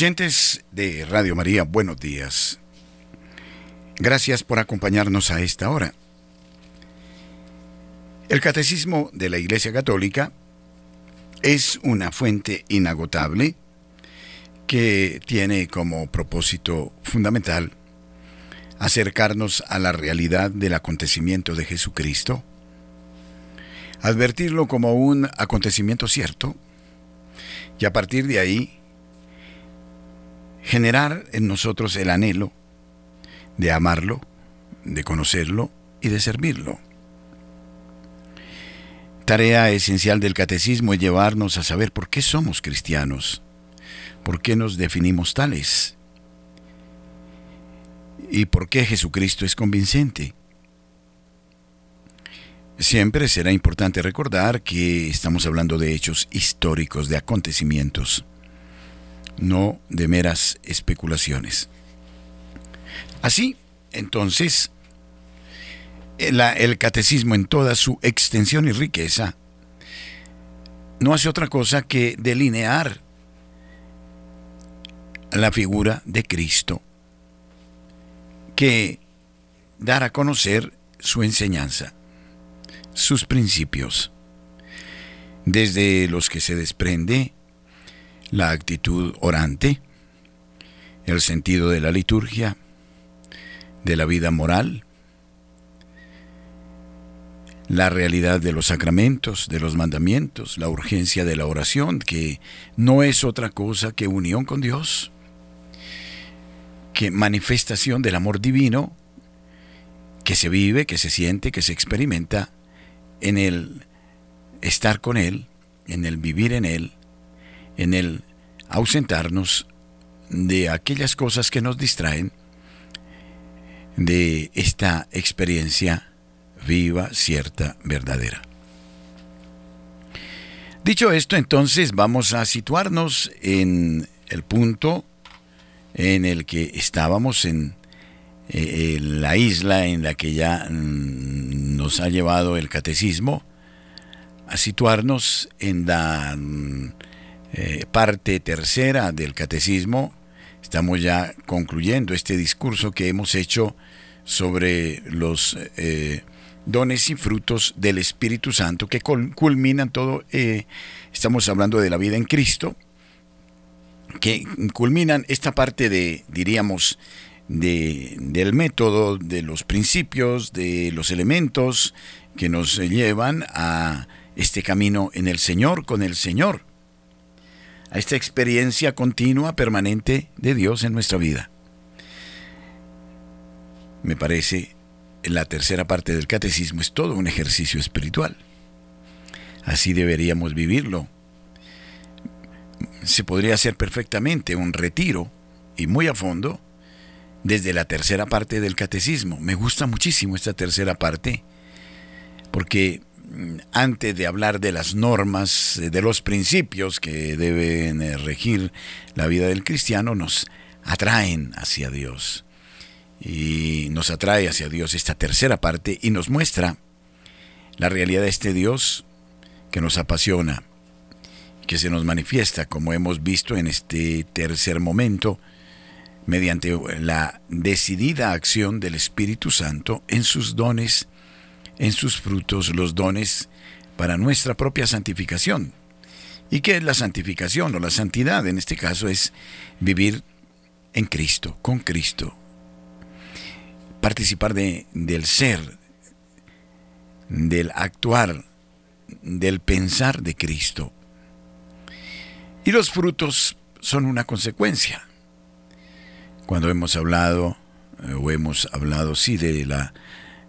Oyentes de Radio María, buenos días. Gracias por acompañarnos a esta hora. El Catecismo de la Iglesia Católica es una fuente inagotable que tiene como propósito fundamental acercarnos a la realidad del acontecimiento de Jesucristo, advertirlo como un acontecimiento cierto y a partir de ahí generar en nosotros el anhelo de amarlo, de conocerlo y de servirlo. Tarea esencial del catecismo es llevarnos a saber por qué somos cristianos, por qué nos definimos tales y por qué Jesucristo es convincente. Siempre será importante recordar que estamos hablando de hechos históricos, de acontecimientos no de meras especulaciones. Así, entonces, el, catecismo en toda su extensión y riqueza no hace otra cosa que delinear la figura de Cristo, que dar a conocer su enseñanza, sus principios, desde los que se desprende la actitud orante, el sentido de la liturgia, de la vida moral, la realidad de los sacramentos, de los mandamientos, la urgencia de la oración, que no es otra cosa que unión con Dios, que manifestación del amor divino que se vive, que se siente, que se experimenta en el estar con Él, en el vivir en Él, en el ausentarnos de aquellas cosas que nos distraen de esta experiencia viva, cierta, verdadera. Dicho esto, entonces vamos a situarnos en el punto en el que estábamos en, eh, la isla en la que ya mm, nos ha llevado el catecismo, a situarnos en la mm, eh, parte tercera del catecismo. Estamos ya concluyendo este discurso que hemos hecho sobre los eh, dones y frutos del Espíritu Santo que culminan todo, eh, estamos hablando de la vida en Cristo, que culminan esta parte de, diríamos, de, del método, de los principios, de los elementos que nos llevan a este camino en el Señor, con el Señor a esta experiencia continua, permanente de Dios en nuestra vida. Me parece, la tercera parte del catecismo es todo un ejercicio espiritual. Así deberíamos vivirlo. Se podría hacer perfectamente un retiro y muy a fondo desde la tercera parte del catecismo. Me gusta muchísimo esta tercera parte porque antes de hablar de las normas, eh, de los principios que deben eh, regir la vida del cristiano, nos atraen hacia Dios. Y nos atrae hacia Dios esta tercera parte y nos muestra la realidad de este Dios que nos apasiona, que se nos manifiesta, como hemos visto en este tercer momento, mediante la decidida acción del Espíritu Santo en sus dones en sus frutos los dones para nuestra propia santificación. ¿Y qué es la santificación o la santidad? En este caso es vivir en Cristo, con Cristo. Participar de, del ser, del actuar, del pensar de Cristo. Y los frutos son una consecuencia. Cuando hemos hablado, eh, o hemos hablado, sí, de la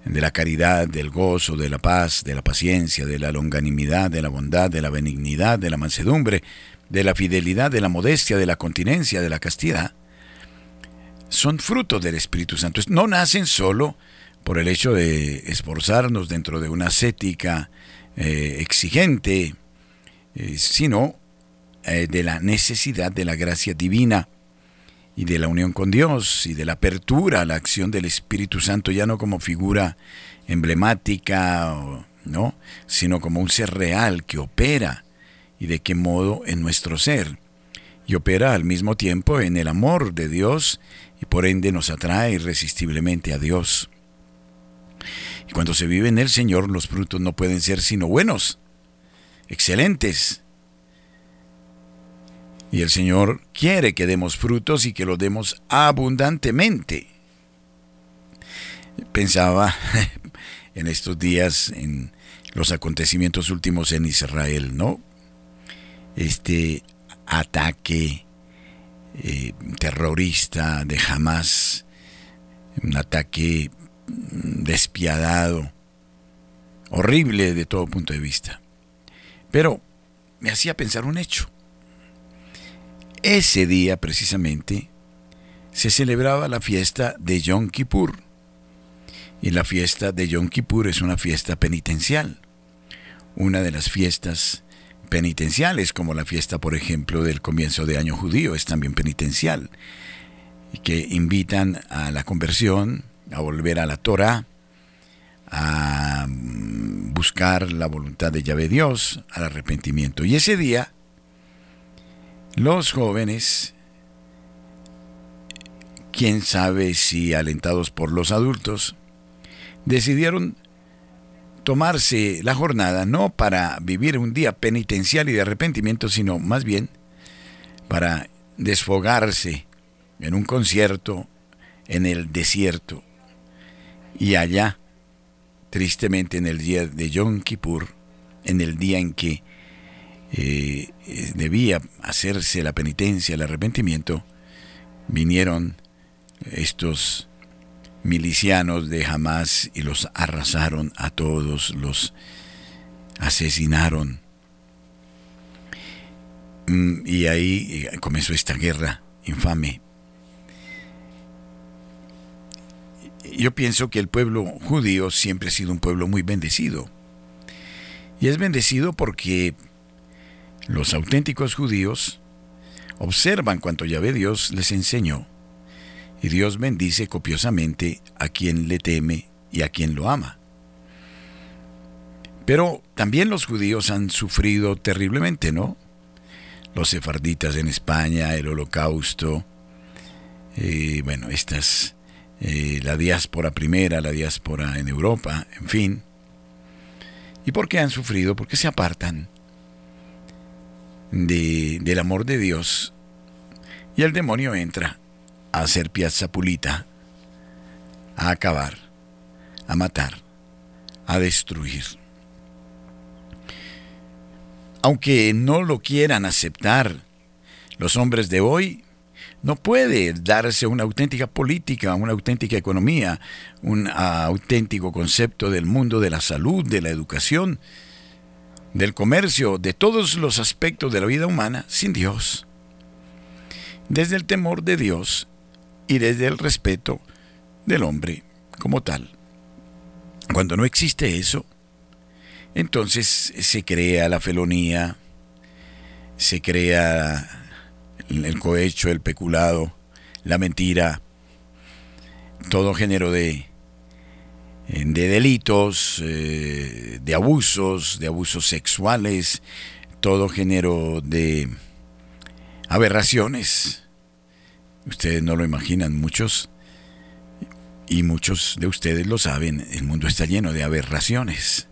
de la caridad, del gozo, de la paz, de la paciencia, de la longanimidad, de la bondad, de la benignidad, de la mansedumbre, de la fidelidad, de la modestia, de la continencia, de la castidad, son frutos del Espíritu Santo. No nacen solo por el hecho de esforzarnos dentro de una ascética eh, exigente, eh, sino eh, de la necesidad de la gracia divina y de la unión con Dios y de la apertura a la acción del Espíritu Santo, ya no como figura emblemática, ¿no? sino como un ser real que opera y de qué modo en nuestro ser y opera al mismo tiempo en el amor de Dios y por ende nos atrae irresistiblemente a Dios. Y cuando se vive en el Señor, los frutos no pueden ser sino buenos, excelentes. Y el Señor quiere que demos frutos y que los demos abundantemente. Pensaba en estos días en los acontecimientos últimos en Israel, ¿no? Este ataque eh, terrorista de Hamas, un ataque despiadado, horrible de todo punto de vista. Pero me hacía pensar un hecho. Ese día precisamente se celebraba la fiesta de Yom Kippur. Y la fiesta de Yom Kippur es una fiesta penitencial, una de las fiestas penitenciales, como la fiesta, por ejemplo, del comienzo de año judío, es también penitencial, y que invitan a la conversión, a volver a la Torah, a mm, buscar la voluntad de Yahvé Dios, al arrepentimiento. Y ese día, los jóvenes, quién sabe si alentados por los adultos, decidieron tomarse la jornada no para vivir un día penitencial y de arrepentimiento, sino más bien para desfogarse en un concierto en el desierto. Y allá, tristemente en el día de Yom Kippur, en el día en que eh, debía hacerse la penitencia, el arrepentimiento, vinieron estos milicianos de Hamas y los arrasaron a todos, los asesinaron. Mm, y ahí eh, comenzó esta guerra infame yo pienso que el pueblo judío siempre ha sido un pueblo muy bendecido. Y es bendecido porque los auténticos judíos observan cuanto Yahvé Dios les enseñó. Y Dios bendice copiosamente a quien le teme y a quien lo ama. Pero también los judíos han sufrido terriblemente, ¿no? Los sefarditas en España, el holocausto, eh, bueno, estas eh, la diáspora primera, la diáspora en Europa, en fin. ¿Y por qué han sufrido? Porque se apartan de, del amor de Dios y el demonio entra a hacer piazza pulita, a acabar, a matar, a destruir. Aunque no lo quieran aceptar los hombres de hoy, no puede darse una auténtica política, una auténtica economía, un auténtico concepto del mundo de la salud, de la educación, del comercio, de todos los aspectos de la vida humana sin Dios. Desde el temor de Dios y desde el respeto del hombre como tal. Cuando no existe eso, entonces se crea la felonía, se crea el cohecho, el peculado, la mentira, todo género de, de delitos, eh, de abusos, de abusos sexuales, todo género de aberraciones. Ustedes no lo imaginan, muchos, y muchos de ustedes lo saben, el mundo está lleno de aberraciones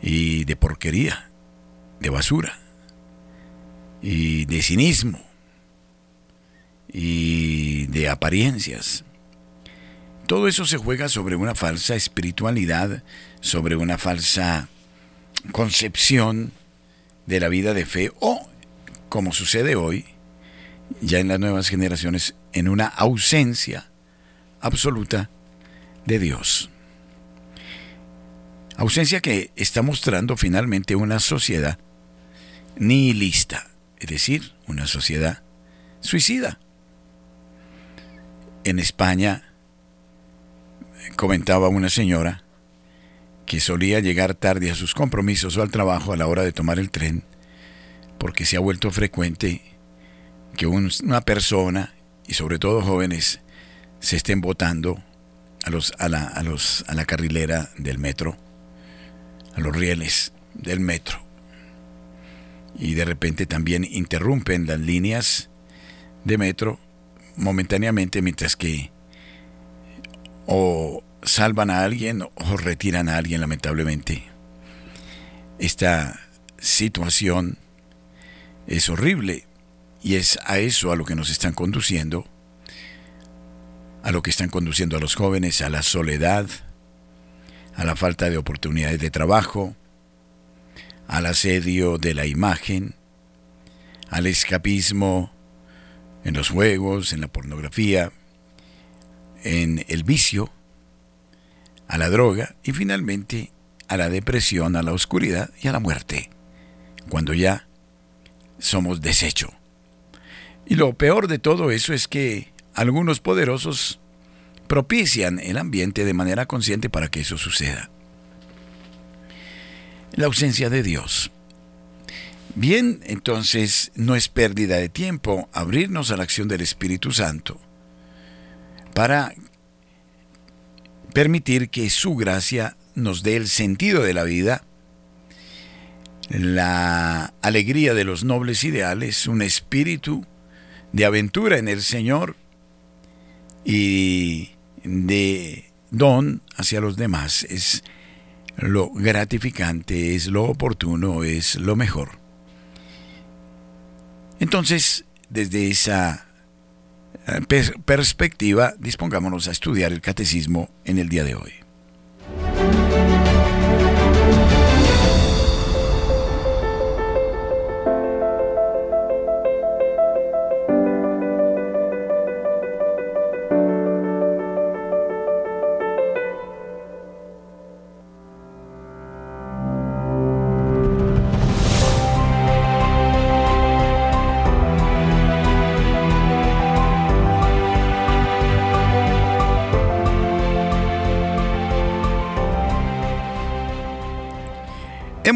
y de porquería, de basura y de cinismo y de apariencias. Todo eso se juega sobre una falsa espiritualidad, sobre una falsa concepción de la vida de fe o, como sucede hoy, ya en las nuevas generaciones, en una ausencia absoluta de Dios. Ausencia que está mostrando finalmente una sociedad nihilista, es decir, una sociedad suicida. En España comentaba una señora que solía llegar tarde a sus compromisos o al trabajo a la hora de tomar el tren, porque se ha vuelto frecuente que una persona, y sobre todo jóvenes, se estén votando a, los, a, la, a, los, a la carrilera del metro, a los rieles del metro. Y de repente también interrumpen las líneas de metro momentáneamente mientras que o salvan a alguien o retiran a alguien lamentablemente. Esta situación es horrible y es a eso a lo que nos están conduciendo, a lo que están conduciendo a los jóvenes, a la soledad, a la falta de oportunidades de trabajo, al asedio de la imagen, al escapismo en los juegos, en la pornografía, en el vicio, a la droga y finalmente a la depresión, a la oscuridad y a la muerte, cuando ya somos desecho. Y lo peor de todo eso es que algunos poderosos propician el ambiente de manera consciente para que eso suceda. La ausencia de Dios. Bien, entonces no es pérdida de tiempo abrirnos a la acción del Espíritu Santo para permitir que su gracia nos dé el sentido de la vida, la alegría de los nobles ideales, un espíritu de aventura en el Señor y de don hacia los demás. Es lo gratificante, es lo oportuno, es lo mejor. Entonces, desde esa perspectiva, dispongámonos a estudiar el catecismo en el día de hoy.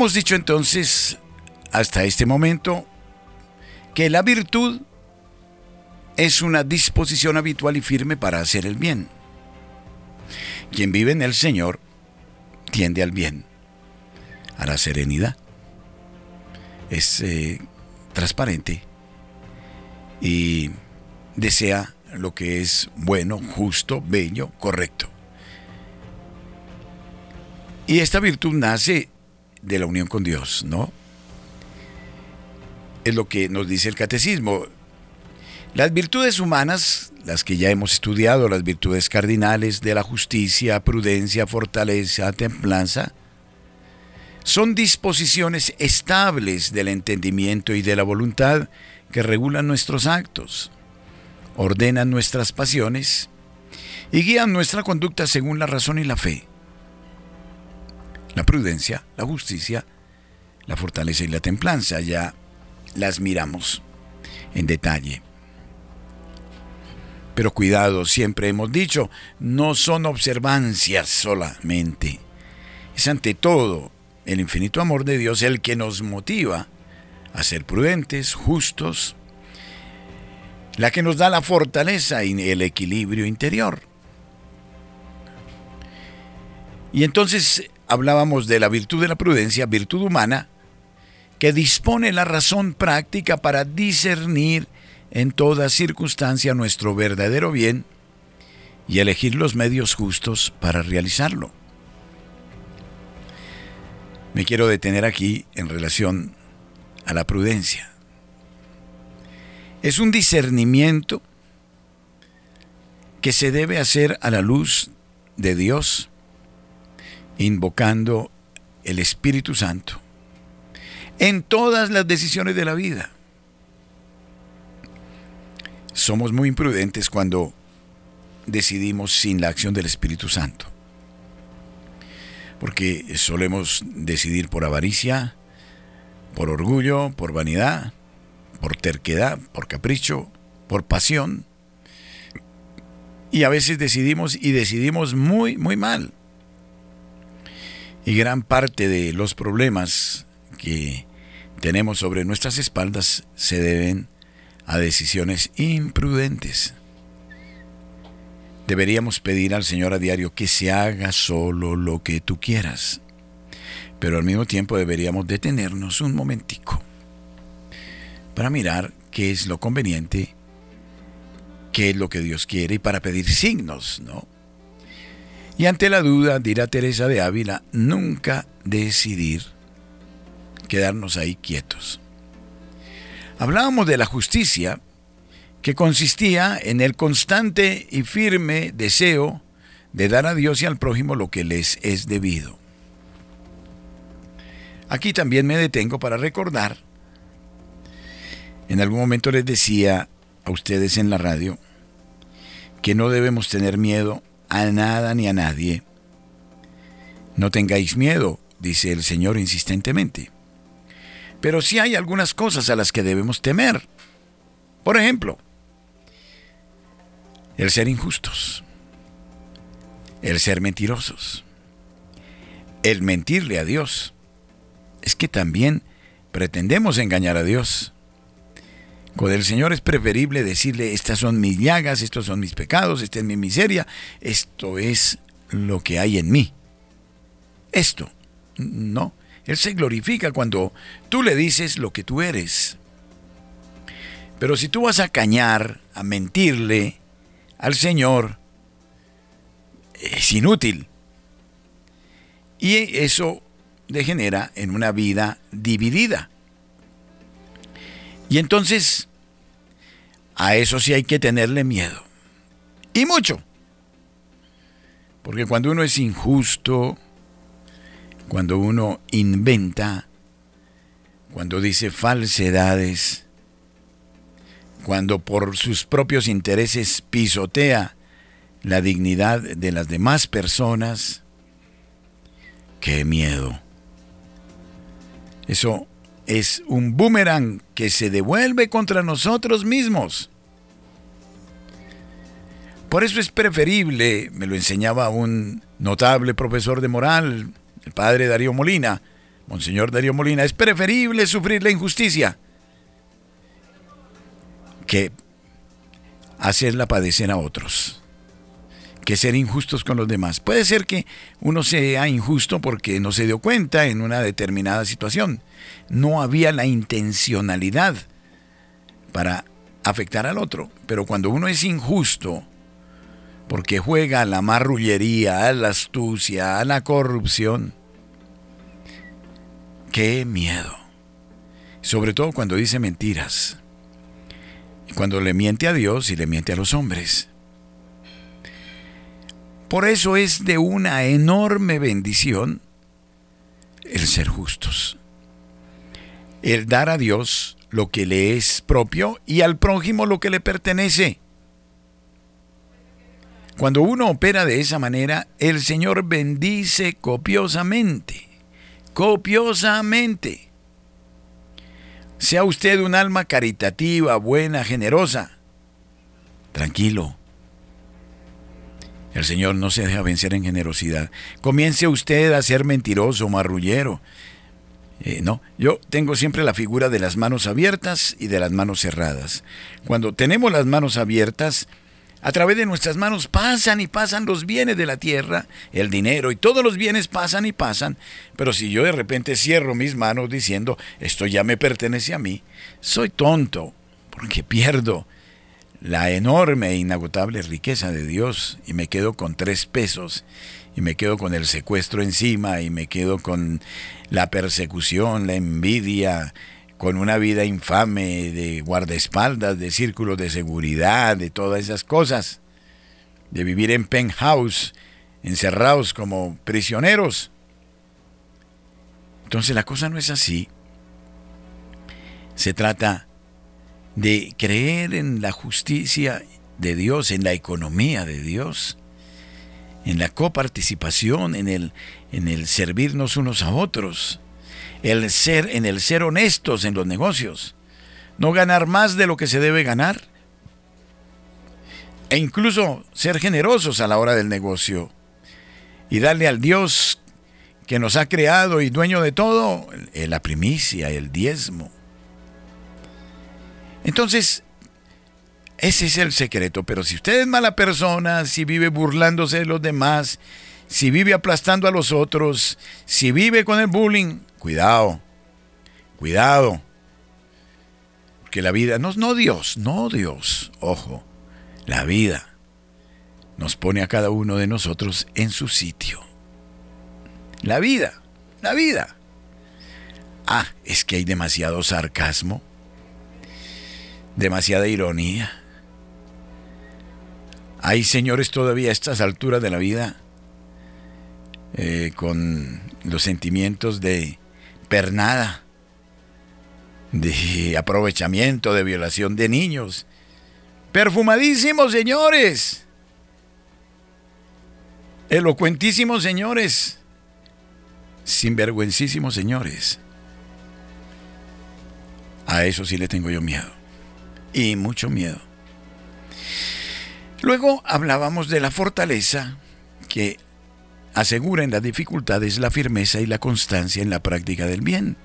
Hemos dicho entonces, hasta este momento, que la virtud es una disposición habitual y firme para hacer el bien. Quien vive en el Señor tiende al bien, a la serenidad. Es eh, transparente y desea lo que es bueno, justo, bello, correcto. Y esta virtud nace de la unión con Dios, ¿no? Es lo que nos dice el catecismo. Las virtudes humanas, las que ya hemos estudiado, las virtudes cardinales de la justicia, prudencia, fortaleza, templanza, son disposiciones estables del entendimiento y de la voluntad que regulan nuestros actos, ordenan nuestras pasiones y guían nuestra conducta según la razón y la fe la prudencia, la justicia, la fortaleza y la templanza. Ya las miramos en detalle. Pero cuidado, siempre hemos dicho, no son observancias solamente. Es ante todo el infinito amor de Dios el que nos motiva a ser prudentes, justos, la que nos da la fortaleza y el equilibrio interior. Y entonces hablábamos de la virtud de la prudencia, virtud humana, que dispone la razón práctica para discernir en toda circunstancia nuestro verdadero bien y elegir los medios justos para realizarlo. Me quiero detener aquí en relación a la prudencia. Es un discernimiento que se debe hacer a la luz de Dios invocando el Espíritu Santo en todas las decisiones de la vida. Somos muy imprudentes cuando decidimos sin la acción del Espíritu Santo. Porque solemos decidir por avaricia, por orgullo, por vanidad, por terquedad, por capricho, por pasión. Y a veces decidimos y decidimos muy, muy mal. Y gran parte de los problemas que tenemos sobre nuestras espaldas se deben a decisiones imprudentes. Deberíamos pedir al Señor a diario que se haga solo lo que tú quieras, pero al mismo tiempo deberíamos detenernos un momentico para mirar qué es lo conveniente, qué es lo que Dios quiere y para pedir signos, ¿no? Y ante la duda, dirá Teresa de Ávila, nunca decidir quedarnos ahí quietos. Hablábamos de la justicia, que consistía en el constante y firme deseo de dar a Dios y al prójimo lo que les es debido. Aquí también me detengo para recordar, en algún momento les decía a ustedes en la radio, que no debemos tener miedo a nada ni a nadie. No tengáis miedo, dice el Señor insistentemente. Pero sí hay algunas cosas a las que debemos temer. Por ejemplo, el ser injustos, el ser mentirosos, el mentirle a Dios. Es que también pretendemos engañar a Dios. Con el Señor es preferible decirle, estas son mis llagas, estos son mis pecados, esta es mi miseria, esto es lo que hay en mí. Esto, no. Él se glorifica cuando tú le dices lo que tú eres. Pero si tú vas a cañar, a mentirle al Señor, es inútil. Y eso degenera en una vida dividida. Y entonces, a eso sí hay que tenerle miedo. Y mucho. Porque cuando uno es injusto, cuando uno inventa, cuando dice falsedades, cuando por sus propios intereses pisotea la dignidad de las demás personas, qué miedo. Eso es un boomerang que se devuelve contra nosotros mismos. Por eso es preferible, me lo enseñaba un notable profesor de moral, el padre Darío Molina, Monseñor Darío Molina, es preferible sufrir la injusticia que hacerla padecer a otros, que ser injustos con los demás. Puede ser que uno sea injusto porque no se dio cuenta en una determinada situación. No había la intencionalidad para afectar al otro. Pero cuando uno es injusto, porque juega a la marrullería, a la astucia, a la corrupción, Qué miedo. Sobre todo cuando dice mentiras. Cuando le miente a Dios y le miente a los hombres. Por eso es de una enorme bendición el ser justos. El dar a Dios lo que le es propio y al prójimo lo que le pertenece. Cuando uno opera de esa manera, el Señor bendice copiosamente copiosamente. Sea usted un alma caritativa, buena, generosa. Tranquilo. El Señor no se deja vencer en generosidad. Comience usted a ser mentiroso, marrullero. Eh, no, yo tengo siempre la figura de las manos abiertas y de las manos cerradas. Cuando tenemos las manos abiertas, a través de nuestras manos pasan y pasan los bienes de la tierra, el dinero y todos los bienes pasan y pasan. Pero si yo de repente cierro mis manos diciendo, esto ya me pertenece a mí, soy tonto, porque pierdo la enorme e inagotable riqueza de Dios y me quedo con tres pesos y me quedo con el secuestro encima y me quedo con la persecución, la envidia, con una vida infame de guardaespaldas, de círculos de seguridad, de todas esas cosas, de vivir en penthouse, encerrados como prisioneros. Entonces la cosa no es así. Se trata de creer en la justicia de Dios, en la economía de Dios, en la coparticipación, en el, en el servirnos unos a otros el ser, en el ser honestos en los negocios, no ganar más de lo que se debe ganar, e incluso ser generosos a la hora del negocio y darle al Dios que nos ha creado y dueño de todo la primicia, el diezmo. Entonces, ese es el secreto, pero si usted es mala persona, si vive burlándose de los demás, si vive aplastando a los otros, si vive con el bullying, Cuidado, cuidado. Porque la vida, no, no Dios, no Dios, ojo, la vida nos pone a cada uno de nosotros en su sitio. La vida, la vida. Ah, es que hay demasiado sarcasmo, demasiada ironía. Hay señores todavía a estas alturas de la vida eh, con los sentimientos de pernada, de aprovechamiento, de violación de niños. Perfumadísimos, señores. Elocuentísimos, señores. Sinvergüencísimos, señores. A eso sí le tengo yo miedo. Y mucho miedo. Luego hablábamos de la fortaleza que asegura en las dificultades la firmeza y la constancia en la práctica del bien.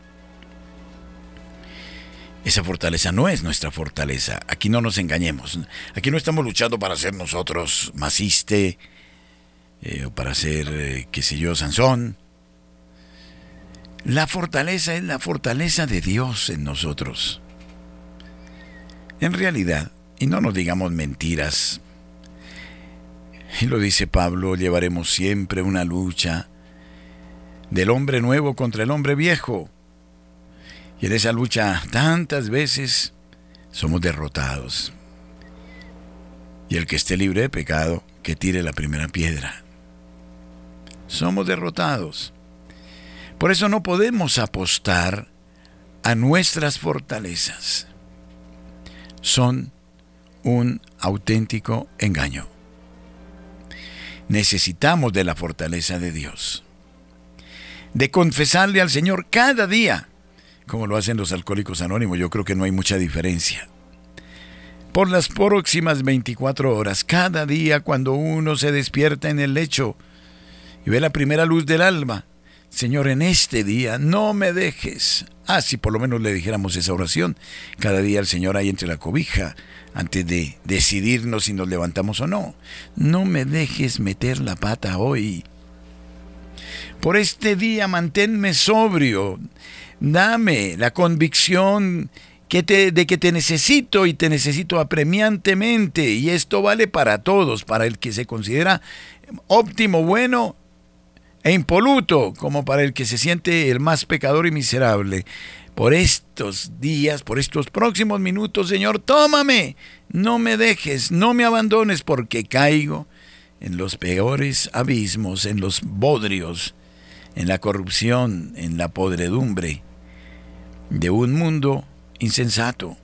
Esa fortaleza no es nuestra fortaleza. Aquí no nos engañemos. Aquí no estamos luchando para ser nosotros maciste eh, o para ser, eh, qué sé yo, Sansón. La fortaleza es la fortaleza de Dios en nosotros. En realidad, y no nos digamos mentiras, y lo dice Pablo, llevaremos siempre una lucha del hombre nuevo contra el hombre viejo. Y en esa lucha tantas veces somos derrotados. Y el que esté libre de pecado, que tire la primera piedra. Somos derrotados. Por eso no podemos apostar a nuestras fortalezas. Son un auténtico engaño necesitamos de la fortaleza de Dios. De confesarle al Señor cada día, como lo hacen los alcohólicos anónimos, yo creo que no hay mucha diferencia. Por las próximas 24 horas, cada día cuando uno se despierta en el lecho y ve la primera luz del alma, Señor, en este día no me dejes. Ah, si por lo menos le dijéramos esa oración, cada día el Señor ahí entre la cobija, antes de decidirnos si nos levantamos o no. No me dejes meter la pata hoy. Por este día manténme sobrio. Dame la convicción que te, de que te necesito y te necesito apremiantemente. Y esto vale para todos, para el que se considera óptimo, bueno e impoluto, como para el que se siente el más pecador y miserable por estos días, por estos próximos minutos, Señor, tómame, no me dejes, no me abandones, porque caigo en los peores abismos, en los bodrios, en la corrupción, en la podredumbre de un mundo insensato.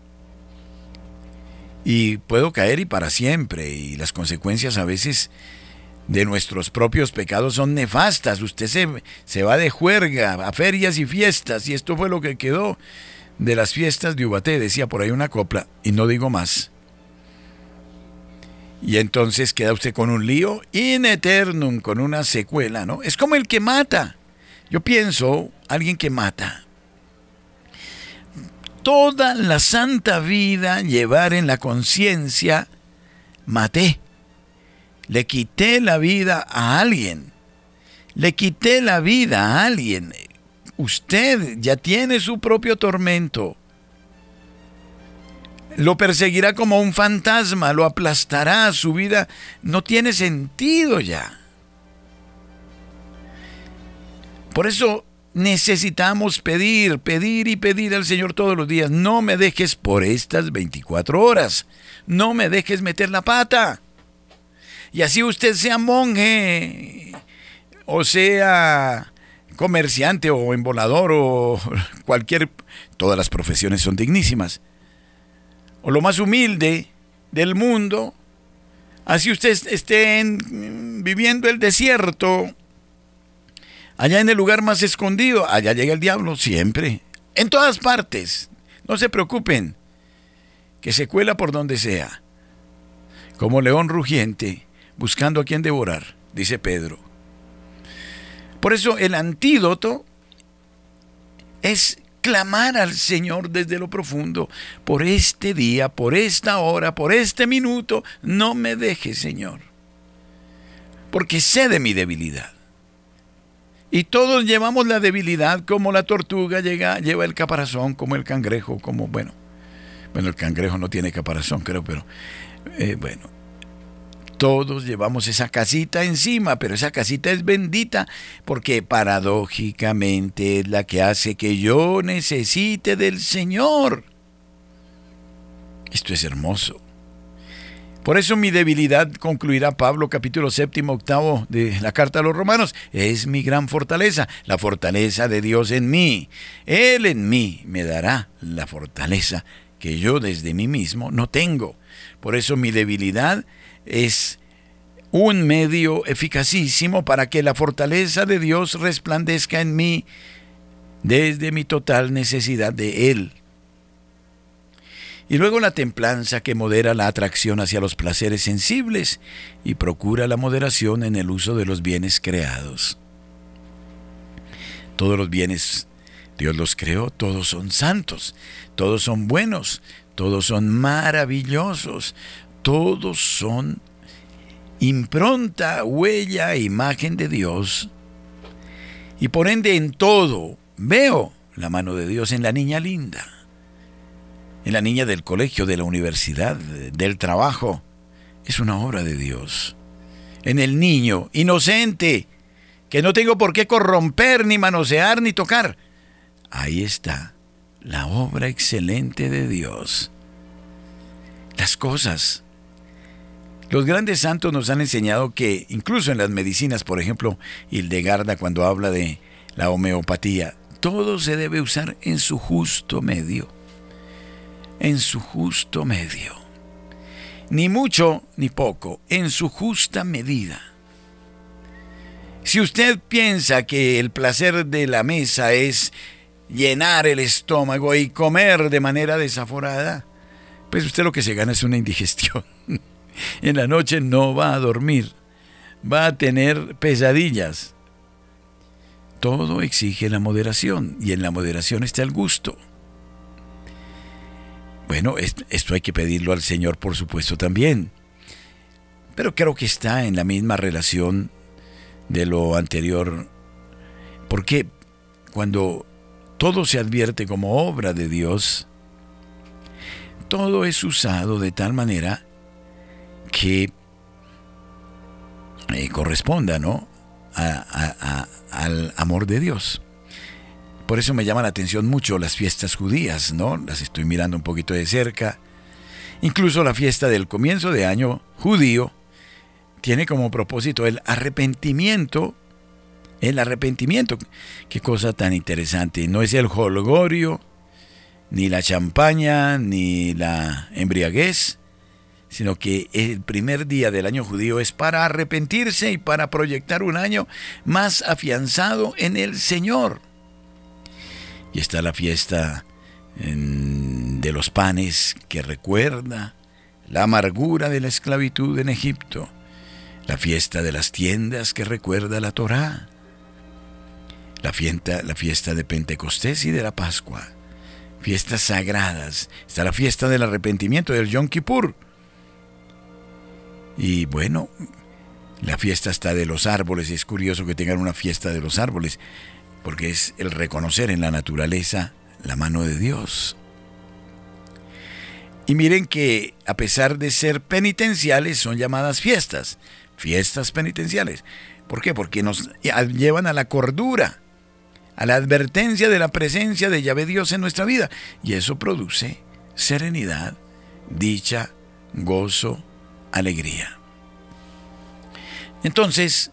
Y puedo caer y para siempre, y las consecuencias a veces de nuestros propios pecados son nefastas. Usted se, se, va de juerga a ferias y fiestas, y esto fue lo que quedó de las fiestas de Ubaté, decía por ahí una copla, y no digo más. Y entonces queda usted con un lío in eternum, con una secuela, ¿no? Es como el que mata. Yo pienso, alguien que mata. Toda la santa vida llevar en la conciencia, maté le quité la vida a alguien. Le quité la vida a alguien. Usted ya tiene su propio tormento. Lo perseguirá como un fantasma, lo aplastará, su vida no tiene sentido ya. Por eso necesitamos pedir, pedir y pedir al Señor todos los días, no me dejes por estas 24 horas, no me dejes meter la pata. Y así usted sea monje, o sea comerciante o embolador o cualquier, todas las profesiones son dignísimas. O lo más humilde del mundo, así usted esté viviendo el desierto, allá en el lugar más escondido, allá llega el diablo siempre, en todas partes. No se preocupen, que se cuela por donde sea, como león rugiente buscando a quien devorar, dice Pedro. Por eso el antídoto es clamar al Señor desde lo profundo, por este día, por esta hora, por este minuto, no me dejes, Señor, porque sé de mi debilidad. Y todos llevamos la debilidad como la tortuga lleva el caparazón, como el cangrejo, como, bueno, Bueno, el cangrejo no tiene caparazón, creo, pero eh, bueno. Todos llevamos esa casita encima, pero esa casita es bendita porque paradójicamente es la que hace que yo necesite del Señor. Esto es hermoso. Por eso mi debilidad, concluirá Pablo capítulo séptimo, octavo de la carta a los romanos, es mi gran fortaleza, la fortaleza de Dios en mí. Él en mí me dará la fortaleza que yo desde mí mismo no tengo. Por eso mi debilidad es un medio eficacísimo para que la fortaleza de Dios resplandezca en mí desde mi total necesidad de Él. Y luego la templanza que modera la atracción hacia los placeres sensibles y procura la moderación en el uso de los bienes creados. Todos los bienes Dios los creó, todos son santos, todos son buenos, todos son maravillosos, todos son impronta, huella, imagen de Dios. Y por ende en todo veo la mano de Dios en la niña linda en la niña del colegio, de la universidad, del trabajo. Es una obra de Dios. En el niño, inocente, que no tengo por qué corromper, ni manosear, ni tocar. Ahí está la obra excelente de Dios. Las cosas. Los grandes santos nos han enseñado que, incluso en las medicinas, por ejemplo, Hildegarda cuando habla de la homeopatía, todo se debe usar en su justo medio en su justo medio. Ni mucho ni poco, en su justa medida. Si usted piensa que el placer de la mesa es llenar el estómago y comer de manera desaforada, pues usted lo que se gana es una indigestión. En la noche no va a dormir, va a tener pesadillas. Todo exige la moderación y en la moderación está el gusto. Bueno, esto hay que pedirlo al Señor, por supuesto, también. Pero creo que está en la misma relación de lo anterior. Porque cuando todo se advierte como obra de Dios, todo es usado de tal manera que eh, corresponda ¿no? al amor de Dios. Por eso me llama la atención mucho las fiestas judías, ¿no? Las estoy mirando un poquito de cerca. Incluso la fiesta del comienzo de año judío tiene como propósito el arrepentimiento. El arrepentimiento. Qué cosa tan interesante. No es el holgorio, ni la champaña, ni la embriaguez, sino que el primer día del año judío es para arrepentirse y para proyectar un año más afianzado en el Señor y está la fiesta de los panes que recuerda la amargura de la esclavitud en Egipto, la fiesta de las tiendas que recuerda la Torá, la fiesta, la fiesta de Pentecostés y de la Pascua, fiestas sagradas, está la fiesta del arrepentimiento del Yom Kippur. Y bueno, la fiesta está de los árboles, es curioso que tengan una fiesta de los árboles porque es el reconocer en la naturaleza la mano de Dios. Y miren que a pesar de ser penitenciales son llamadas fiestas, fiestas penitenciales. ¿Por qué? Porque nos llevan a la cordura, a la advertencia de la presencia de Yahvé Dios en nuestra vida. Y eso produce serenidad, dicha, gozo, alegría. Entonces,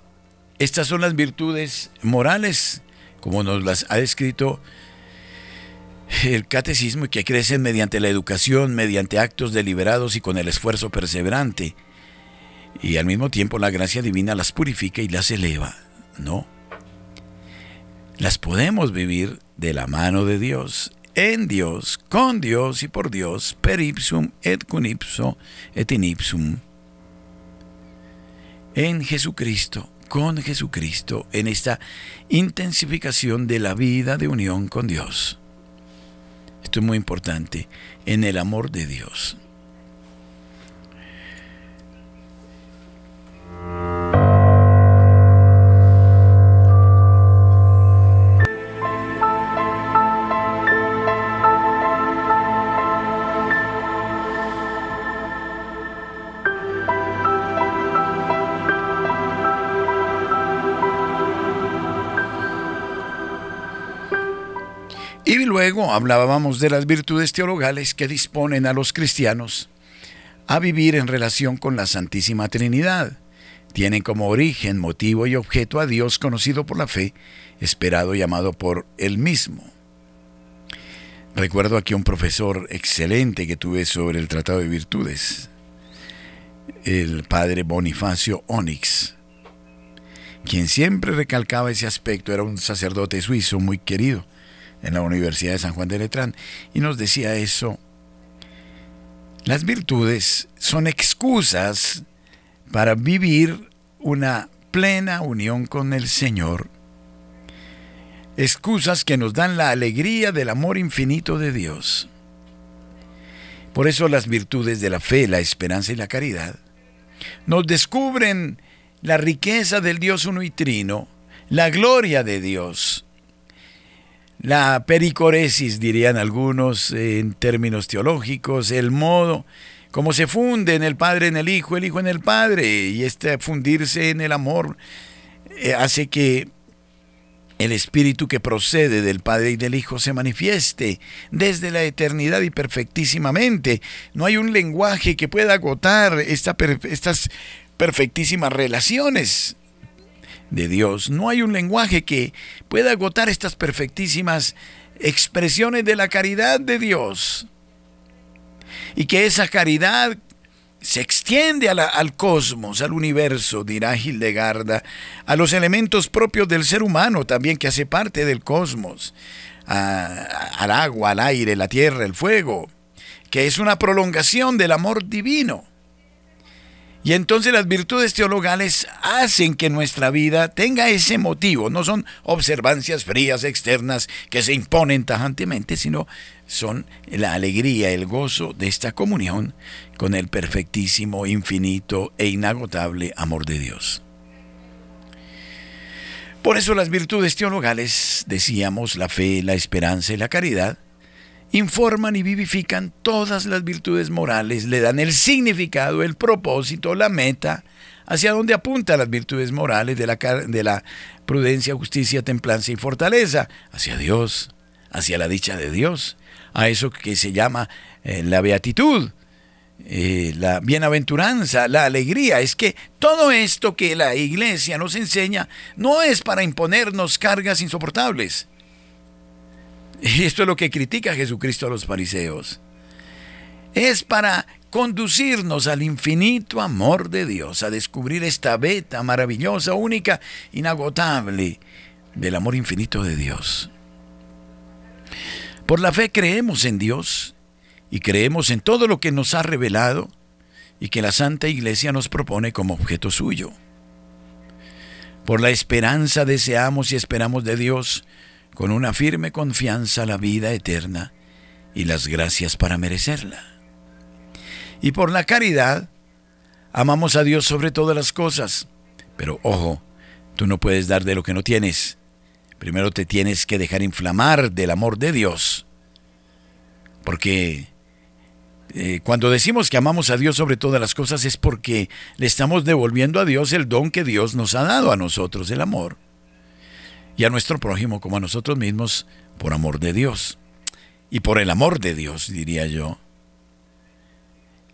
estas son las virtudes morales como nos las ha descrito el catecismo y que crecen mediante la educación, mediante actos deliberados y con el esfuerzo perseverante. Y al mismo tiempo la gracia divina las purifica y las eleva, ¿no? Las podemos vivir de la mano de Dios, en Dios, con Dios y por Dios, per ipsum et con ipso et in ipsum. En Jesucristo, con Jesucristo en esta intensificación de la vida de unión con Dios. Esto es muy importante, en el amor de Dios. Luego hablábamos de las virtudes teologales que disponen a los cristianos a vivir en relación con la Santísima Trinidad. Tienen como origen, motivo y objeto a Dios conocido por la fe, esperado y amado por Él mismo. Recuerdo aquí un profesor excelente que tuve sobre el Tratado de Virtudes, el padre Bonifacio Onyx, quien siempre recalcaba ese aspecto, era un sacerdote suizo muy querido en la Universidad de San Juan de Letrán, y nos decía eso. Las virtudes son excusas para vivir una plena unión con el Señor, excusas que nos dan la alegría del amor infinito de Dios. Por eso las virtudes de la fe, la esperanza y la caridad nos descubren la riqueza del Dios uno y trino, la gloria de Dios, la pericoresis, dirían algunos en términos teológicos, el modo como se funde en el Padre en el Hijo, el Hijo en el Padre, y este fundirse en el amor eh, hace que el Espíritu que procede del Padre y del Hijo se manifieste desde la eternidad y perfectísimamente. No hay un lenguaje que pueda agotar estas perfectísimas relaciones de Dios. No hay un lenguaje que pueda agotar estas perfectísimas expresiones de la caridad de Dios. Y que esa caridad se extiende al cosmos, al universo, dirá Hildegarda, a los elementos propios del ser humano también que hace parte del cosmos, al agua, al aire, la tierra, el fuego, que es una prolongación del amor divino. Y entonces las virtudes teologales hacen que nuestra vida tenga ese motivo. No son observancias frías externas que se imponen tajantemente, sino son la alegría, el gozo de esta comunión con el perfectísimo, infinito e inagotable amor de Dios. Por eso las virtudes teologales, decíamos, la fe, la esperanza y la caridad, informan y vivifican todas las virtudes morales, le dan el significado, el propósito, la meta, hacia donde apuntan las virtudes morales de la, de la prudencia, justicia, templanza y fortaleza, hacia Dios, hacia la dicha de Dios, a eso que se llama eh, la beatitud, eh, la bienaventuranza, la alegría. Es que todo esto que la iglesia nos enseña no es para imponernos cargas insoportables, y esto es lo que critica Jesucristo a los fariseos. Es para conducirnos al infinito amor de Dios, a descubrir esta beta maravillosa, única, inagotable del amor infinito de Dios. Por la fe creemos en Dios y creemos en todo lo que nos ha revelado y que la Santa Iglesia nos propone como objeto suyo. Por la esperanza deseamos y esperamos de Dios con una firme confianza la vida eterna y las gracias para merecerla. Y por la caridad, amamos a Dios sobre todas las cosas. Pero ojo, tú no puedes dar de lo que no tienes. Primero te tienes que dejar inflamar del amor de Dios. Porque eh, cuando decimos que amamos a Dios sobre todas las cosas es porque le estamos devolviendo a Dios el don que Dios nos ha dado a nosotros, el amor y a nuestro prójimo como a nosotros mismos por amor de Dios. Y por el amor de Dios, diría yo.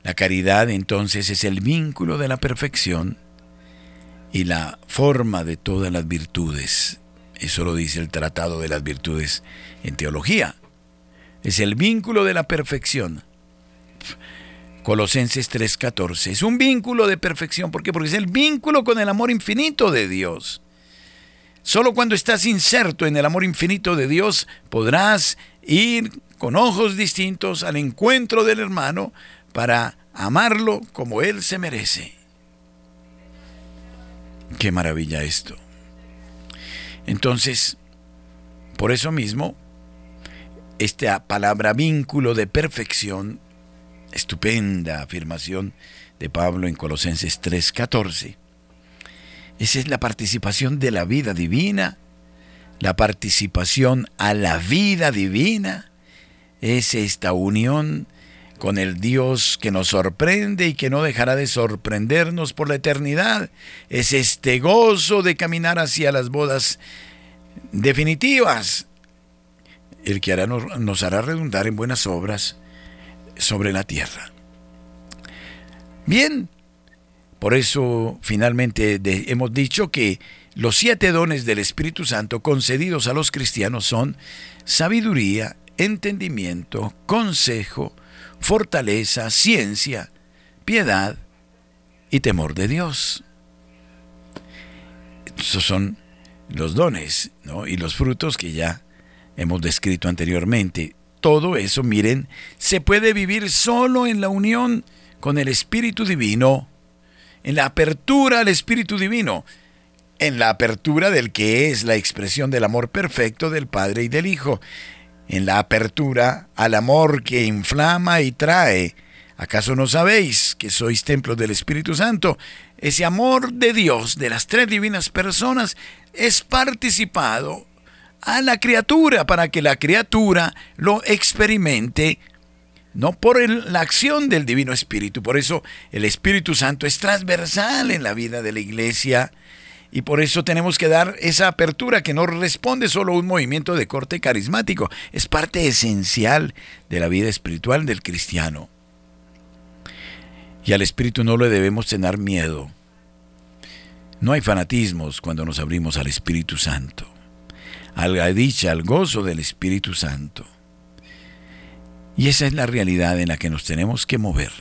La caridad entonces es el vínculo de la perfección y la forma de todas las virtudes. Eso lo dice el Tratado de las Virtudes en Teología. Es el vínculo de la perfección. Colosenses 3:14. Es un vínculo de perfección. ¿Por qué? Porque es el vínculo con el amor infinito de Dios. Solo cuando estás inserto en el amor infinito de Dios podrás ir con ojos distintos al encuentro del hermano para amarlo como Él se merece. Qué maravilla esto. Entonces, por eso mismo, esta palabra vínculo de perfección, estupenda afirmación de Pablo en Colosenses 3:14, esa es la participación de la vida divina, la participación a la vida divina. Es esta unión con el Dios que nos sorprende y que no dejará de sorprendernos por la eternidad. Es este gozo de caminar hacia las bodas definitivas, el que hará, nos hará redundar en buenas obras sobre la tierra. Bien, por eso finalmente hemos dicho que los siete dones del Espíritu Santo concedidos a los cristianos son sabiduría, entendimiento, consejo, fortaleza, ciencia, piedad y temor de Dios. Esos son los dones y los frutos que ya hemos descrito anteriormente. Todo eso, miren, se puede vivir solo en la unión con el Espíritu Divino, en la apertura al Espíritu Divino, en la apertura del que es la expresión del amor perfecto del Padre y del Hijo, en la apertura al amor que inflama y trae. ¿Acaso no sabéis que sois templo del Espíritu Santo? Ese amor de Dios, de las tres divinas personas, es participado a la criatura para que la criatura lo experimente no por la acción del Divino Espíritu. Por eso el Espíritu Santo es transversal en la vida de la iglesia y por eso tenemos que dar esa apertura que no responde solo a un movimiento de corte carismático, es parte esencial de la vida espiritual del cristiano. Y al Espíritu no le debemos tener miedo. No hay fanatismos cuando nos abrimos al Espíritu Santo, a la dicha, al gozo del Espíritu Santo. Y esa es la realidad en la que nos tenemos que mover.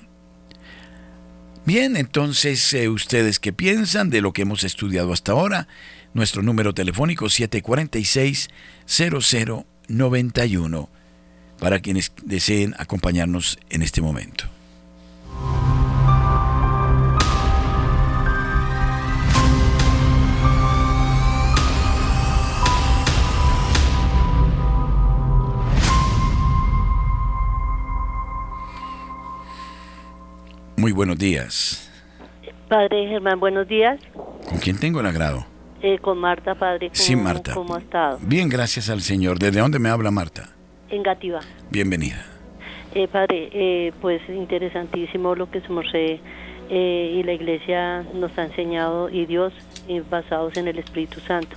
Bien, entonces, eh, ¿ustedes qué piensan de lo que hemos estudiado hasta ahora? Nuestro número telefónico 746-0091 para quienes deseen acompañarnos en este momento. Muy buenos días. Padre Germán, buenos días. ¿Con quién tengo el agrado? Eh, con Marta, padre. sí, Marta. ¿Cómo ha estado? Bien, gracias al Señor. ¿Desde dónde me habla Marta? En Gativa. Bienvenida. Eh, padre, eh, pues interesantísimo lo que su merced y la iglesia nos ha enseñado y Dios basados en el Espíritu Santo.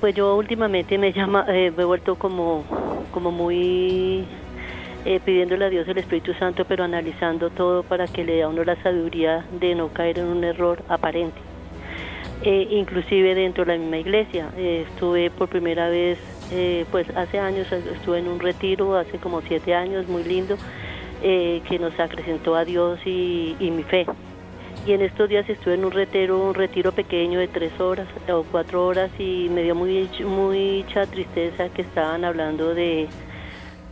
pues yo últimamente me llama, me he vuelto como, como muy eh, pidiéndole a Dios el Espíritu Santo, pero analizando todo para que le dé a uno la sabiduría de no caer en un error aparente. Eh, inclusive dentro de la misma iglesia. Eh, estuve por primera vez, pues hace años, estuve en un retiro, hace como siete años, muy lindo, que nos acrecentó a Dios y, y, mi fe. Y en estos días estuve en un retiro, un retiro pequeño de tres horas o cuatro horas y me dio muy, mucha tristeza que estaban hablando de,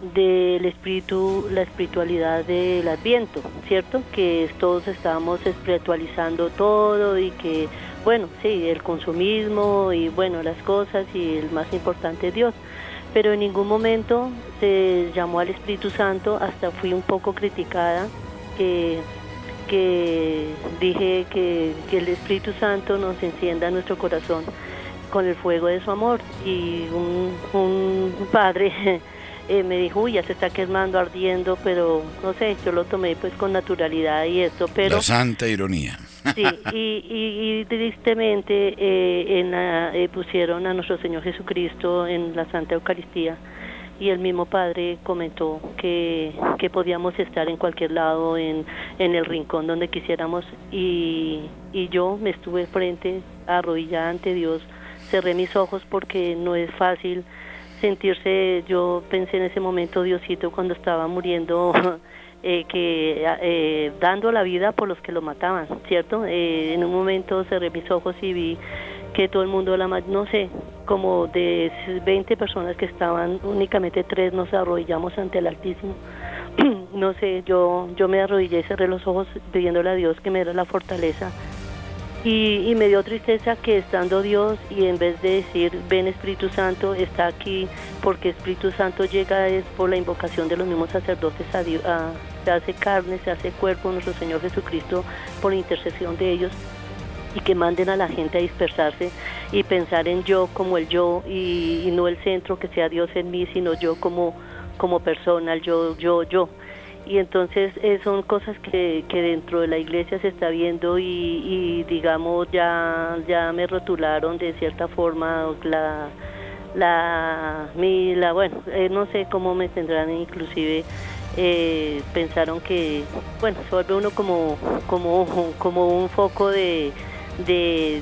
del espíritu, la espiritualidad del Adviento, ¿cierto? Que todos estamos espiritualizando todo y que, bueno, sí, el consumismo y, bueno, las cosas y el más importante es Dios. Pero en ningún momento se llamó al Espíritu Santo, hasta fui un poco criticada, que, que dije que, el Espíritu Santo nos encienda nuestro corazón con el fuego de su amor. Y un padre eh, me dijo, uy, ya se está quemando, ardiendo, pero no sé, yo lo tomé pues con naturalidad y esto, pero... La santa ironía. Sí, y, tristemente eh, en eh, pusieron a nuestro Señor Jesucristo en la Santa Eucaristía y el mismo Padre comentó que, que podíamos estar en cualquier lado, en, en el rincón donde quisiéramos y, y yo me estuve frente, arrodillada ante Dios, cerré mis ojos porque no es fácil sentirse, yo pensé en ese momento, Diosito, cuando estaba muriendo, eh, que eh, dando la vida por los que lo mataban, ¿cierto? Eh, en un momento cerré mis ojos y vi que todo el mundo, la no sé, como de 20 personas que estaban, únicamente tres nos arrodillamos ante el Altísimo. no sé, yo, yo me arrodillé y cerré los ojos pidiéndole a Dios que me diera la fortaleza y, me dio tristeza que estando Dios y en vez de decir, ven Espíritu Santo, está aquí, porque Espíritu Santo llega es por la invocación de los mismos sacerdotes a Dios, se hace carne, se hace cuerpo nuestro Señor Jesucristo por intercesión de ellos y que manden a la gente a dispersarse y pensar en yo como el yo y, y no el centro que sea Dios en mí, sino yo como, como persona, el yo, yo, yo y entonces eh, son cosas que, que, dentro de la iglesia se está viendo y, digamos ya ya me rotularon de cierta forma la la, mi, la bueno, eh, no sé cómo me tendrán, inclusive eh, pensaron que, bueno, se vuelve uno como, como, como un foco de, de,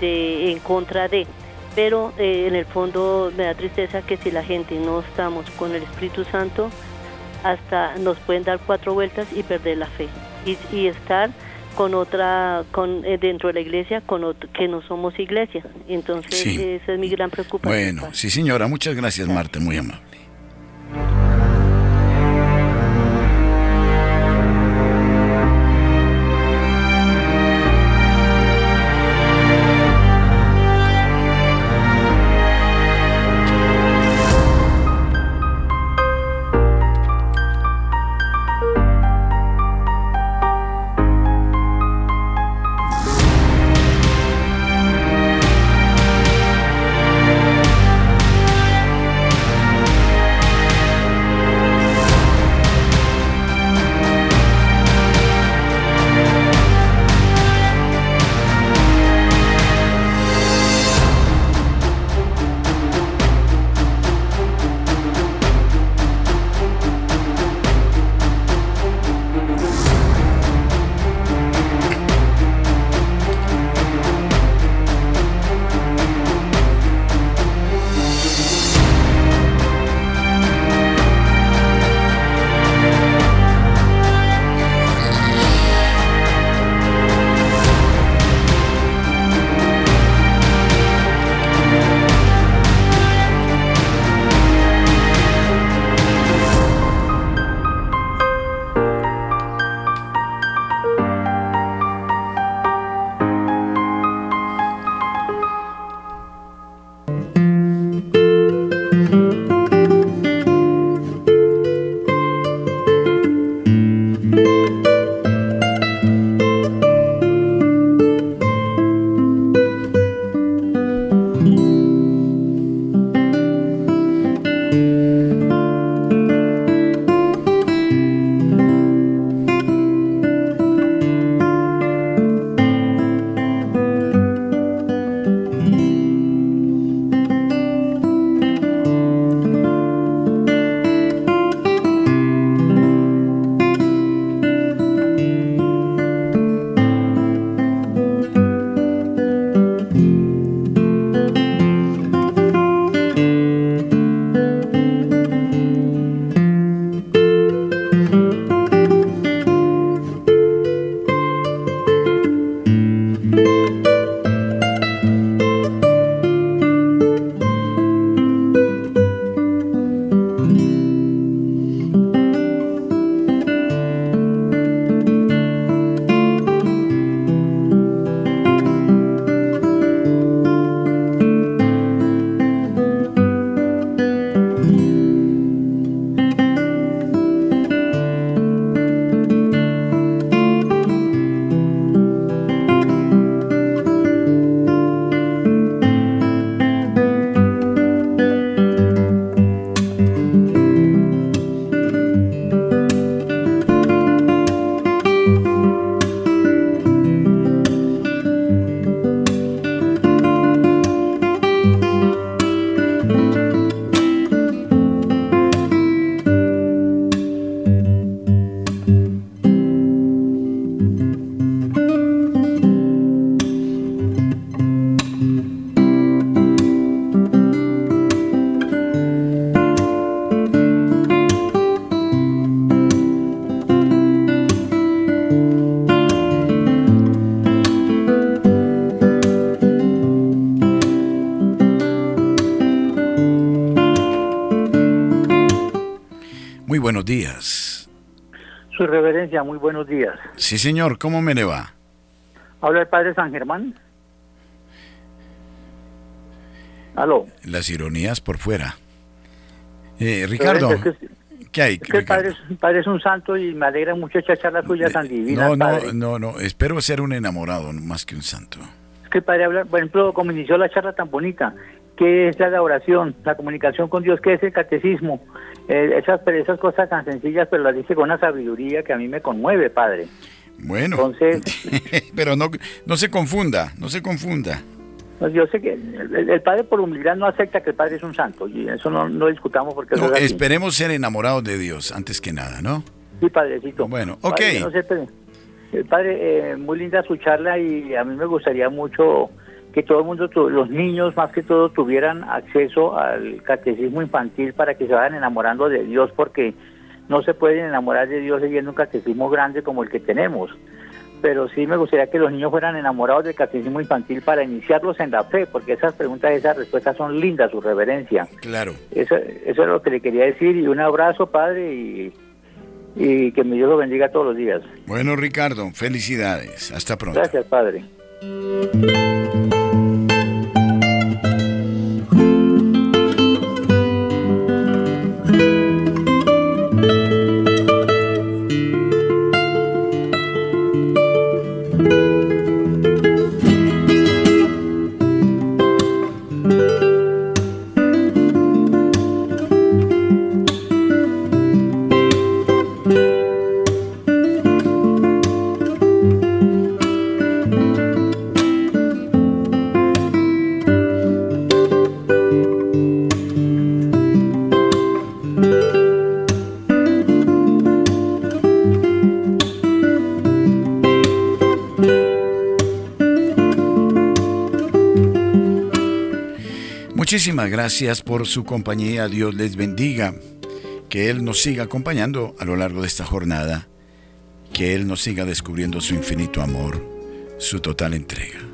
de, en contra de, pero en el fondo me da tristeza que si la gente no estamos con el Espíritu Santo, hasta nos pueden dar cuatro vueltas y perder la fe y, y estar con otra, con eh, dentro de la iglesia, con que no somos iglesia. Entonces, esa es mi gran preocupación. Bueno, sí señora, muchas gracias Marta, muy amable. Muy buenos días. Sí, señor, ¿cómo me le va? Habla el padre San Germán. Aló. Las ironías por fuera. Eh, Ricardo, ¿qué hay? el padre, es un santo y me alegra mucho esta charla suya tan divina. No, no, no, no, espero ser un enamorado más que un santo. Es que el padre habla, por ejemplo, como inició la charla tan bonita, ¿qué es la oración, la comunicación con Dios, qué es el catecismo? Eh, esas, esas cosas tan sencillas, pero las dice con una sabiduría que a mí me conmueve, padre. Bueno, Entonces, pero no, no se confunda, no se confunda. Pues yo sé que el, padre por humildad no acepta que el padre es un santo y eso no, no discutamos porque no, esperemos ser enamorados de Dios antes que nada, ¿no? Sí, padrecito. Bueno, ok. el padre, eh, muy linda su charla y a mí me gustaría mucho que todo el mundo, los niños más que todo, tuvieran acceso al catecismo infantil para que se vayan enamorando de Dios porque no se pueden enamorar de Dios leyendo un catecismo grande como el que tenemos pero sí me gustaría que los niños fueran enamorados del catecismo infantil para iniciarlos en la fe, porque esas preguntas y esas respuestas son lindas, su reverencia. Claro. Eso, eso es lo que le quería decir y un abrazo, padre, y, y que mi Dios lo bendiga todos los días. Bueno, Ricardo, felicidades. Hasta pronto. Gracias, padre. Gracias por su compañía. Dios les bendiga. Que Él nos siga acompañando a lo largo de esta jornada. Que Él nos siga descubriendo su infinito amor, su total entrega.